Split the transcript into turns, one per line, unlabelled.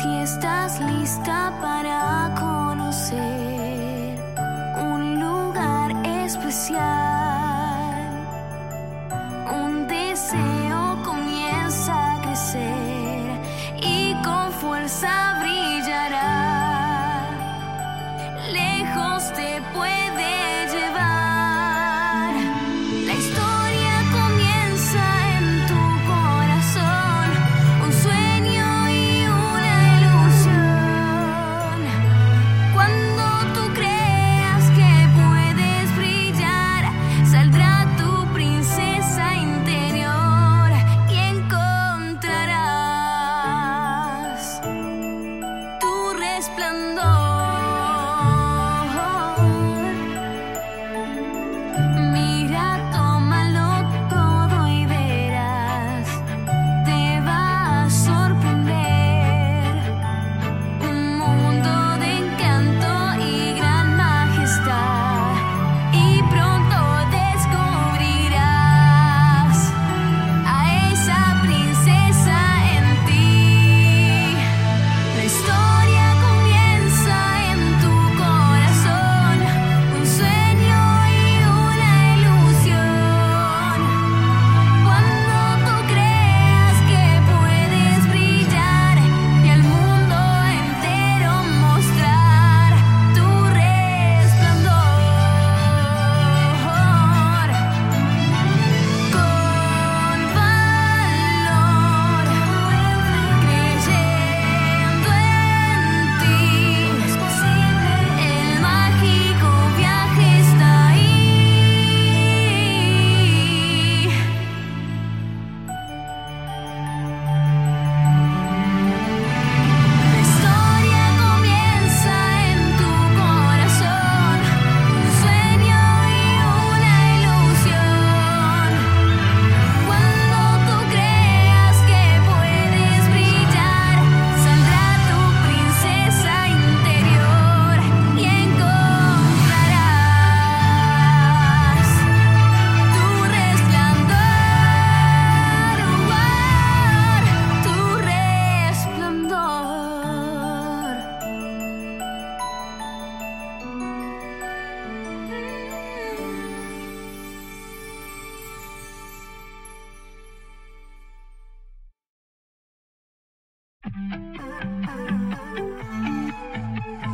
si estás lista para conocer un lugar especial, Uh, uh.